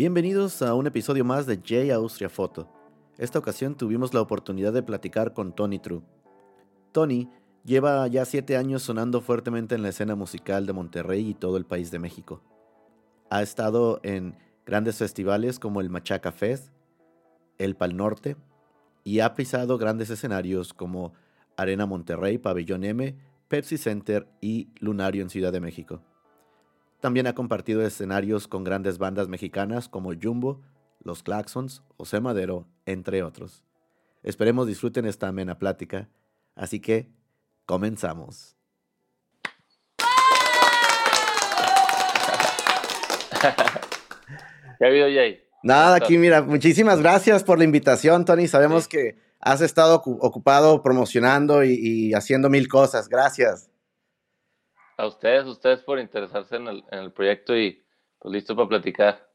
Bienvenidos a un episodio más de J Austria Photo. Esta ocasión tuvimos la oportunidad de platicar con Tony True. Tony lleva ya siete años sonando fuertemente en la escena musical de Monterrey y todo el país de México. Ha estado en grandes festivales como el Machaca Fest, el Pal Norte, y ha pisado grandes escenarios como Arena Monterrey, Pabellón M, Pepsi Center y Lunario en Ciudad de México. También ha compartido escenarios con grandes bandas mexicanas como Jumbo, Los Claxons, José Madero, entre otros. Esperemos disfruten esta amena plática, así que comenzamos. ¿Qué ha habido, Jay? Nada, aquí mira, muchísimas gracias por la invitación, Tony. Sabemos que has estado ocupado promocionando y, haciendo mil cosas. Gracias. A ustedes, ustedes por interesarse en el, proyecto y pues listo para platicar.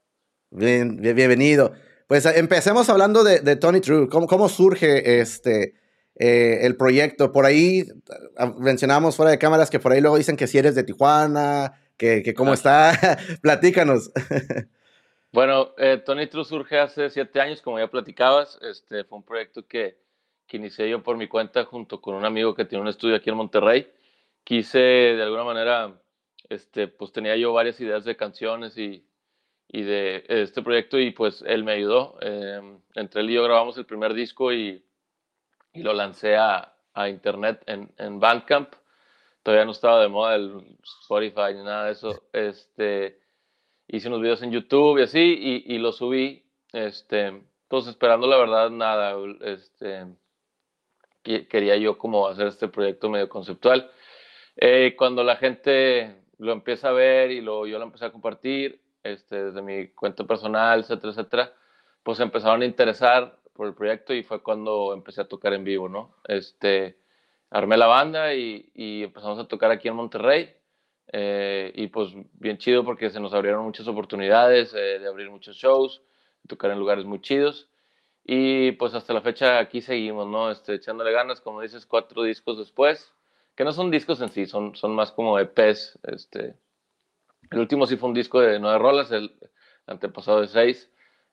Bien, bienvenido. Pues empecemos hablando de, Tony True. ¿Cómo, ¿Cómo, surge este, eh, el proyecto? Por ahí ah, mencionamos fuera de cámaras que por ahí luego dicen que si eres de Tijuana, que, que cómo está. Platícanos. Bueno, eh, Tony True surge hace siete años, como ya platicabas. Este fue un proyecto que, que inicié yo por mi cuenta junto con un amigo que tiene un estudio aquí en Monterrey. Quise, de alguna manera, este, pues tenía yo varias ideas de canciones y, y de este proyecto y pues él me ayudó. Em, entre él y yo grabamos el primer disco y, y lo lancé a, a internet en, en, Bandcamp. Todavía no estaba de moda el Spotify ni nada de eso. Este, hice unos videos en YouTube y así, y, y lo subí, este, pues esperando la verdad nada, este, quería yo como hacer este proyecto medio conceptual. Eh, cuando la gente lo empieza a ver y lo, yo lo empecé a compartir, este, desde mi cuenta personal, etcétera, etcétera, pues empezaron a interesar por el proyecto y fue cuando empecé a tocar en vivo, ¿no? Este, armé la banda y, empezamos a tocar aquí en Monterrey eh, y pues bien chido porque se nos abrieron muchas oportunidades eh, de abrir muchos shows, tocar en lugares muy chidos. Y pues hasta la fecha aquí seguimos, ¿no? Este, echándole ganas, como dices, cuatro discos después, que no son discos en sí, son, son más como EPs. Este, el último sí fue un disco de nueve rolas, el antepasado de seis,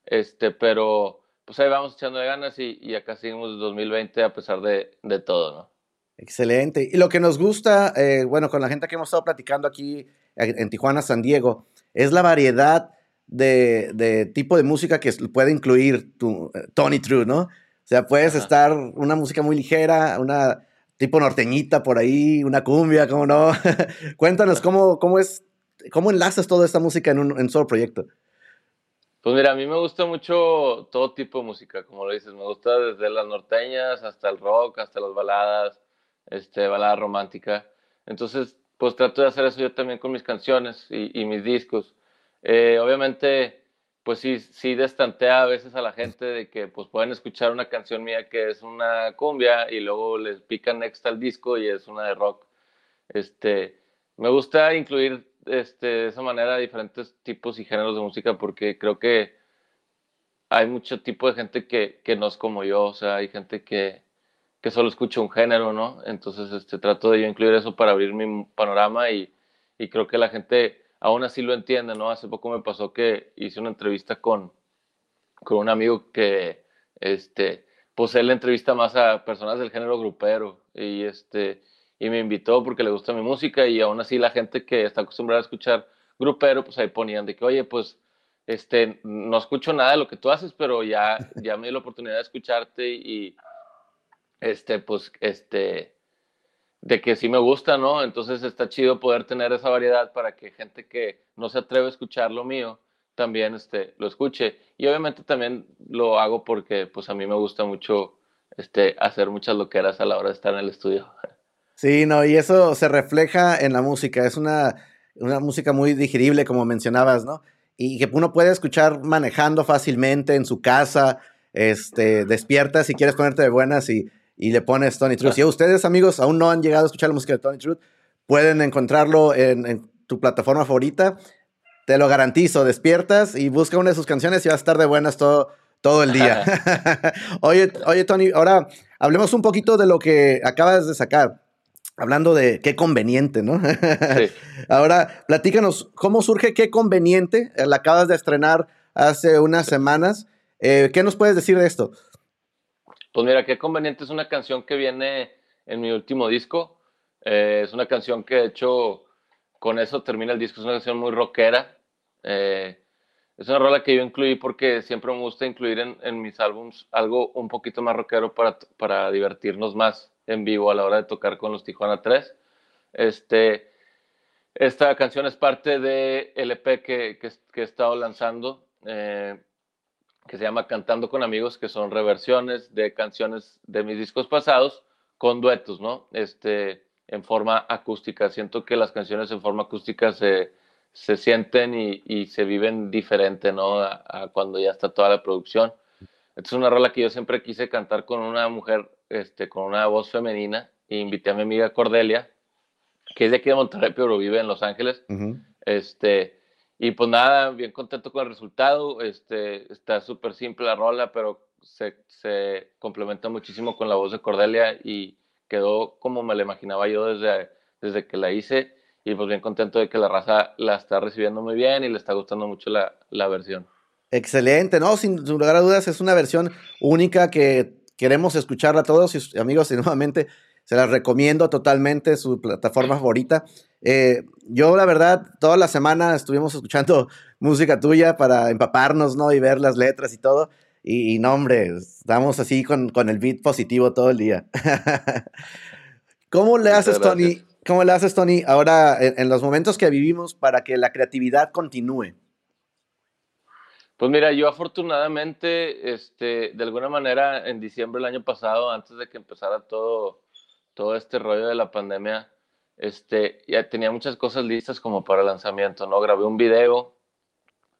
este, pero pues ahí vamos echándole ganas y, y acá seguimos 2020 a pesar de, de todo, ¿no? Excelente. Y lo que nos gusta, eh, bueno, con la gente que hemos estado platicando aquí en Tijuana, San Diego, es la variedad de, tipo de música que puede incluir tu, eh, Tony True, ¿no? O sea, puedes estar una música muy ligera, una tipo norteñita por ahí, una cumbia, ¿cómo no? Cuéntanos cómo, cómo es, cómo enlazas toda esta música en un en solo proyecto. Pues mira, a mí me gusta mucho todo tipo de música, como lo dices, me gusta desde las norteñas hasta el rock, hasta las baladas, este, balada romántica. Entonces, pues trato de hacer eso yo también con mis canciones y, mis discos. Eh, obviamente, pues sí, sí destantea a veces a la gente de que pues pueden escuchar una canción mía que es una cumbia y luego les pican next al disco y es una de rock. Este, me gusta incluir este, de esa manera diferentes tipos y géneros de música porque creo que hay mucho tipo de gente que, que no es como yo, o sea, hay gente que, que solo escucho un género, ¿no? Entonces este, trato de incluir eso para abrir mi panorama y, y, creo que la gente aún así lo entiende, ¿no? Hace poco me pasó que hice una entrevista con, con un amigo que, este, pues él entrevista más a personas del género grupero y, este, y me invitó porque le gusta mi música y aún así la gente que está acostumbrada a escuchar grupero, pues ahí ponían de que, oye, pues este, no escucho nada de lo que tú haces, pero ya, ya me dio la oportunidad de escucharte y, este, pues, este, de que sí me gusta, ¿no? Entonces está chido poder tener esa variedad para que gente que no se atreve a escuchar lo mío también este, lo escuche. Y obviamente también lo hago porque pues a mí me gusta mucho este, hacer muchas loqueras a la hora de estar en el estudio. Sí, no, y eso se refleja en la música. Es una, una música muy digerible, como mencionabas, ¿no? Y que uno puede escuchar manejando fácilmente en su casa, este, despierta si quieres ponerte de buenas y y le pones Tony Truth. Si ustedes, amigos, aún no han llegado a escuchar la música de Tony Truth, pueden encontrarlo en, tu plataforma favorita. Te lo garantizo, despiertas y busca una de sus canciones y vas a estar de buenas todo, todo el día. oye, oye, Tony, ahora hablemos un poquito de lo que acabas de sacar. Hablando de qué conveniente, ¿no? Ahora, platícanos, ¿cómo surge qué conveniente? La acabas de estrenar hace unas semanas. Eh, ¿Qué nos puedes decir de esto? Pues mira, qué conveniente es una canción que viene en mi último disco. Eh, es una canción que de hecho con eso termina el disco. Es una canción muy rockera. Eh, es una rola que yo incluí porque siempre me gusta incluir en, mis álbums algo un poquito más rockero para, para divertirnos más en vivo a la hora de tocar con los Tijuana 3. Este, esta canción es parte de EP que, que, he estado lanzando, eh, que se llama Cantando con Amigos, que son reversiones de canciones de mis discos pasados con duetos, ¿no? Este, en forma acústica. Siento que las canciones en forma acústica se, se sienten y, y, se viven diferente, ¿no? A, cuando ya está toda la producción. Esta es una rola que yo siempre quise cantar con una mujer, este, con una voz femenina, e invité a mi amiga Cordelia, que es de aquí de Monterrey, pero vive en Los Ángeles. Este, y pues nada, bien contento con el resultado. Este, está súper simple la rola, pero se, se, complementa muchísimo con la voz de Cordelia y quedó como me la imaginaba yo desde, desde que la hice. Y pues bien contento de que la raza la está recibiendo muy bien y le está gustando mucho la, la versión. Excelente, no, sin lugar a dudas es una versión única que queremos escucharla todos y amigos y nuevamente se las recomiendo totalmente, su plataforma favorita. Eh, yo, la verdad, toda la semana estuvimos escuchando música tuya para empaparnos, ¿no? Y ver las letras y todo. Y, no, hombre, estamos así con, con, el beat positivo todo el día. ¿Cómo le haces, Tony? ¿Cómo le haces, Tony, ahora en, los momentos que vivimos para que la creatividad continúe? Pues mira, yo afortunadamente, este, de alguna manera, en diciembre del año pasado, antes de que empezara todo, todo este rollo de la pandemia, este, ya tenía muchas cosas listas como para lanzamiento, ¿no? Grabé un video,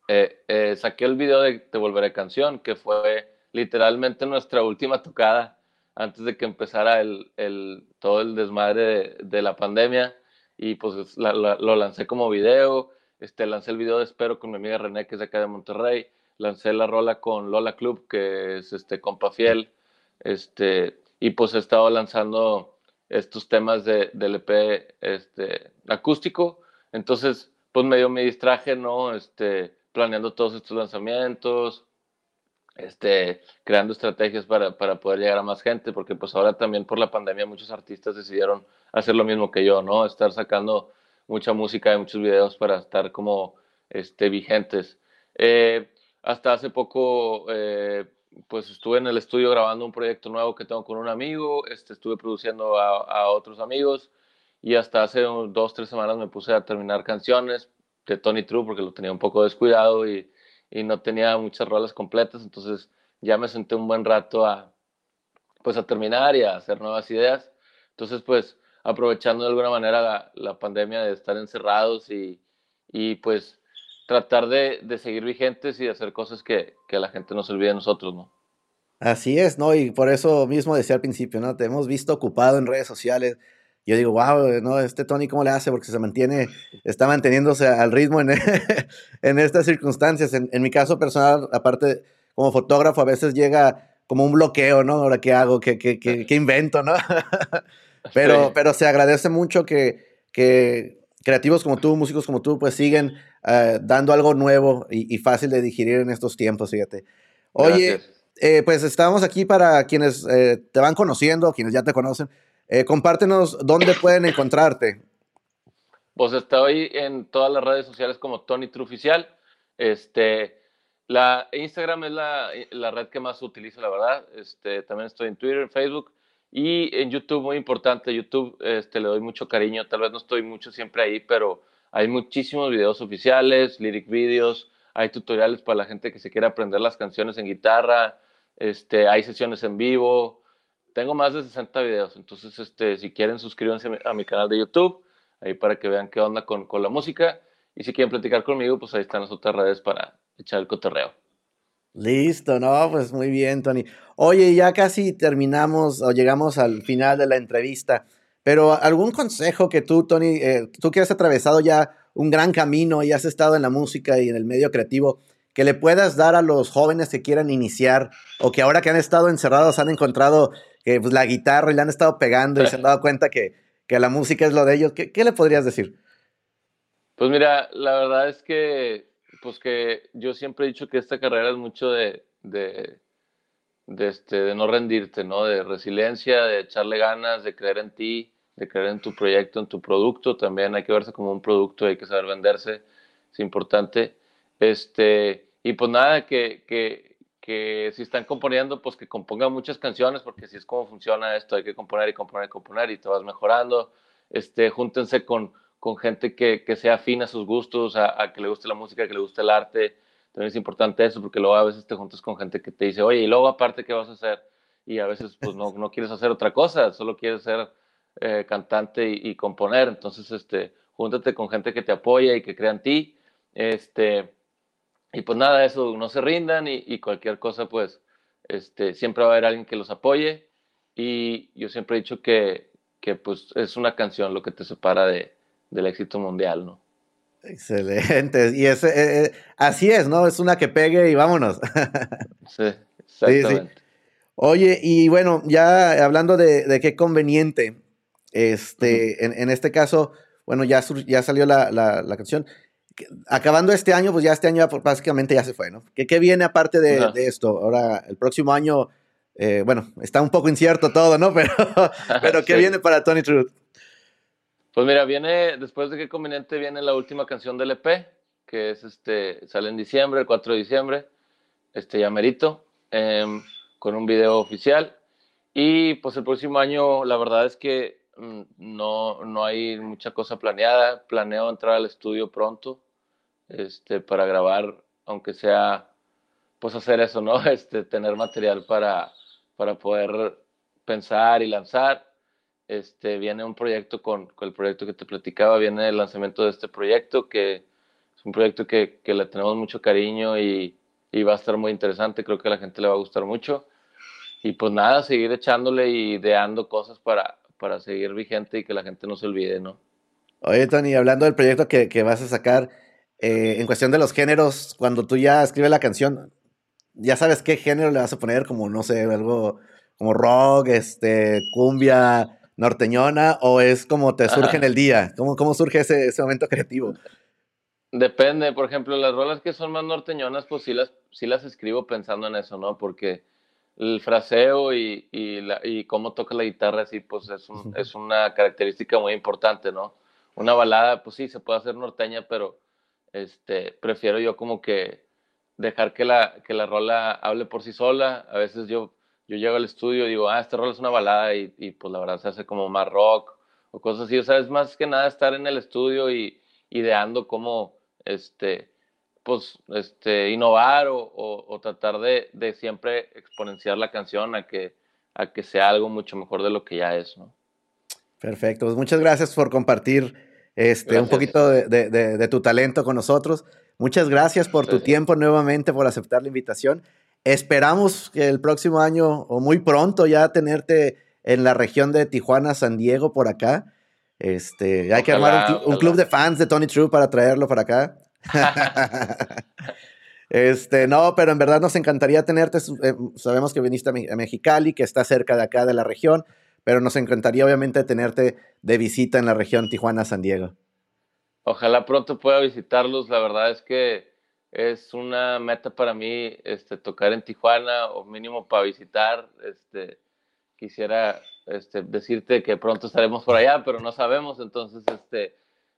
eh, eh, saqué el video de Te Volveré Canción, que fue literalmente nuestra última tocada antes de que empezara el, el todo el desmadre de, la pandemia y pues lo lancé como video, este, lancé el video de Espero con mi amiga René, que es de acá de Monterrey, lancé la rola con Lola Club, que es este compa fiel, este, y pues he estado lanzando estos temas de, del EP este, acústico. Entonces, pues medio me distraje, ¿no? Este, planeando todos estos lanzamientos, este, creando estrategias para, para, poder llegar a más gente, porque pues ahora también por la pandemia muchos artistas decidieron hacer lo mismo que yo, ¿no? Estar sacando mucha música y muchos videos para estar como este, vigentes. Eh, hasta hace poco eh, pues estuve en el estudio grabando un proyecto nuevo que tengo con un amigo, este, estuve produciendo a, otros amigos y hasta hace dos, tres semanas me puse a terminar canciones de Tony True porque lo tenía un poco descuidado y, y no tenía muchas rolas completas, entonces ya me senté un buen rato a, pues a terminar y a hacer nuevas ideas. Entonces, pues aprovechando de alguna manera la, la pandemia de estar encerrados y, y pues tratar de, de, seguir vigentes y de hacer cosas que, que la gente no se olvide de nosotros, ¿no? Así es, ¿no? Y por eso mismo decía al principio, ¿no? Te hemos visto ocupado en redes sociales. Yo digo, wow, ¿no? Este Tony, ¿cómo le hace? Porque se mantiene, está manteniéndose al ritmo en, en estas circunstancias. En, en, mi caso personal, aparte, como fotógrafo, a veces llega como un bloqueo, ¿no? Ahora, ¿qué hago? ¿Qué, qué, qué, qué invento, no? pero, pero se agradece mucho que, que creativos como tú, músicos como tú, pues siguen eh, dando algo nuevo y, fácil de digerir en estos tiempos, fíjate. Oye, eh, pues estamos aquí para quienes eh, te van conociendo, quienes ya te conocen. compártenos dónde pueden encontrarte. Pues estoy en todas las redes sociales como Tony Truficial. Este, la Instagram es la, la, red que más utilizo, la verdad. Este, también estoy en Twitter, Facebook. Y en YouTube, muy importante, YouTube este, le doy mucho cariño, tal vez no estoy mucho siempre ahí, pero hay muchísimos videos oficiales, lyric videos, hay tutoriales para la gente que se quiere aprender las canciones en guitarra, este, hay sesiones en vivo, tengo más de 60 videos, entonces este, si quieren suscríbanse a mi canal de YouTube, ahí para que vean qué onda con, con la música, y si quieren platicar conmigo, pues ahí están las otras redes para echar el cotorreo. Listo, no, pues muy bien, Tony. Oye, ya casi terminamos o llegamos al final de la entrevista, pero algún consejo que tú, Tony, eh, tú que has atravesado ya un gran camino y has estado en la música y en el medio creativo, que le puedas dar a los jóvenes que quieran iniciar o que ahora que han estado encerrados han encontrado que pues, la guitarra y le han estado pegando y se han dado cuenta que, que la música es lo de ellos, ¿qué, ¿qué le podrías decir? Pues mira, la verdad es que pues que yo siempre he dicho que esta carrera es mucho de, de, de, este, de no rendirte, ¿no? De resiliencia, de echarle ganas, de creer en ti, de creer en tu proyecto, en tu producto. También hay que verse como un producto, hay que saber venderse, es importante. Este, y pues nada, que, que, que si están componiendo, pues que compongan muchas canciones, porque si es como funciona esto, hay que componer y componer y componer y te vas mejorando. Este, júntense con, con gente que, que sea afín a sus gustos, a, que le guste la música, que le guste el arte. También es importante eso, porque luego a veces te juntas con gente que te dice, oye, y luego aparte, ¿qué vas a hacer? Y a veces pues no, no quieres hacer otra cosa, solo quieres ser eh, cantante y, componer. Entonces, este, júntate con gente que te apoya y que crea en ti. Este, y pues nada, eso, no se rindan y, cualquier cosa, pues, este, siempre va a haber alguien que los apoye. Y yo siempre he dicho que, que pues es una canción lo que te separa de, del éxito mundial, ¿no? Excelente. Y ese, eh, eh, así es, ¿no? Es una que pegue y vámonos. sí, exactamente. Oye, y bueno, ya hablando de, qué conveniente, este, en, este caso, bueno, ya, ya salió la, la, canción. Acabando este año, pues ya este año básicamente ya se fue, ¿no? ¿Qué, qué viene aparte de, de, esto? Ahora, el próximo año, eh, bueno, está un poco incierto todo, ¿no? Pero, pero ¿qué viene para Tony Truth? Pues mira, viene, después de qué conveniente viene la última canción del EP, que es este, sale en diciembre, el 4 de diciembre, este ya merito, em, con un video oficial. Y pues el próximo año, la verdad es que mm, no, no hay mucha cosa planeada. Planeo entrar al estudio pronto, este, para grabar, aunque sea, pues hacer eso, ¿no? Este, tener material para, para poder pensar y lanzar este, viene un proyecto con, el proyecto que te platicaba, viene el lanzamiento de este proyecto, que es un proyecto que, le tenemos mucho cariño y, va a estar muy interesante, creo que a la gente le va a gustar mucho. Y pues nada, seguir echándole y ideando cosas para, para seguir vigente y que la gente no se olvide, ¿no? Oye, Tony, hablando del proyecto que, vas a sacar, eh, en cuestión de los géneros, cuando tú ya escribes la canción, ya sabes qué género le vas a poner, como, no sé, algo como rock, este, cumbia, norteñona o es como te surge en el día? ¿Cómo, cómo surge ese, ese, momento creativo? Depende, por ejemplo, las rolas que son más norteñonas, pues sí las, sí las escribo pensando en eso, ¿no? Porque el fraseo y, y, la, y cómo toca la guitarra, sí, pues es, un, es una característica muy importante, ¿no? Una balada, pues sí, se puede hacer norteña, pero este, prefiero yo como que dejar que la, que la rola hable por sí sola. A veces yo yo llego al estudio y digo, ah, este rol es una balada y, y, pues la verdad se hace como más rock o cosas así. O sea, es más que nada estar en el estudio y ideando cómo, este, pues, este, innovar o, o, tratar de, de, siempre exponenciar la canción a que, a que sea algo mucho mejor de lo que ya es, ¿no? Perfecto. Pues muchas gracias por compartir este, un poquito de, de, de, tu talento con nosotros. Muchas gracias por tu tiempo nuevamente, por aceptar la invitación. Esperamos que el próximo año o muy pronto ya tenerte en la región de Tijuana, San Diego, por acá. Este, hay que armar un, club de fans de Tony True para traerlo para acá. este, no, pero en verdad nos encantaría tenerte. Eh, sabemos que viniste a Mexicali, que está cerca de acá de la región, pero nos encantaría obviamente tenerte de visita en la región Tijuana-San Diego. Ojalá pronto pueda visitarlos. La verdad es que es una meta para mí este, tocar en Tijuana o mínimo para visitar. Este, quisiera este, decirte que pronto estaremos por allá, pero no sabemos. Entonces, este,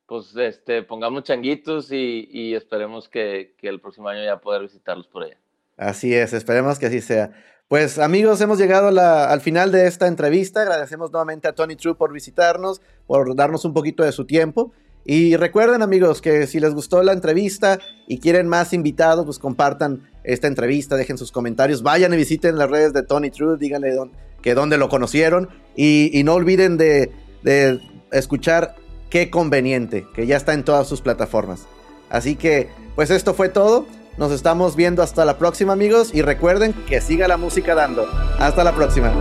pues este, pongamos changuitos y, esperemos que, el próximo año ya poder visitarlos por allá. Así es, esperemos que así sea. Pues amigos, hemos llegado al final de esta entrevista. Agradecemos nuevamente a Tony True por visitarnos, por darnos un poquito de su tiempo. Y recuerden amigos que si les gustó la entrevista y quieren más invitados, pues compartan esta entrevista, dejen sus comentarios, vayan y visiten las redes de Tony Truth, díganle que dónde lo conocieron y, no olviden de, de, escuchar Qué Conveniente, que ya está en todas sus plataformas. Así que, pues esto fue todo. Nos estamos viendo hasta la próxima amigos y recuerden que siga la música dando. Hasta la próxima.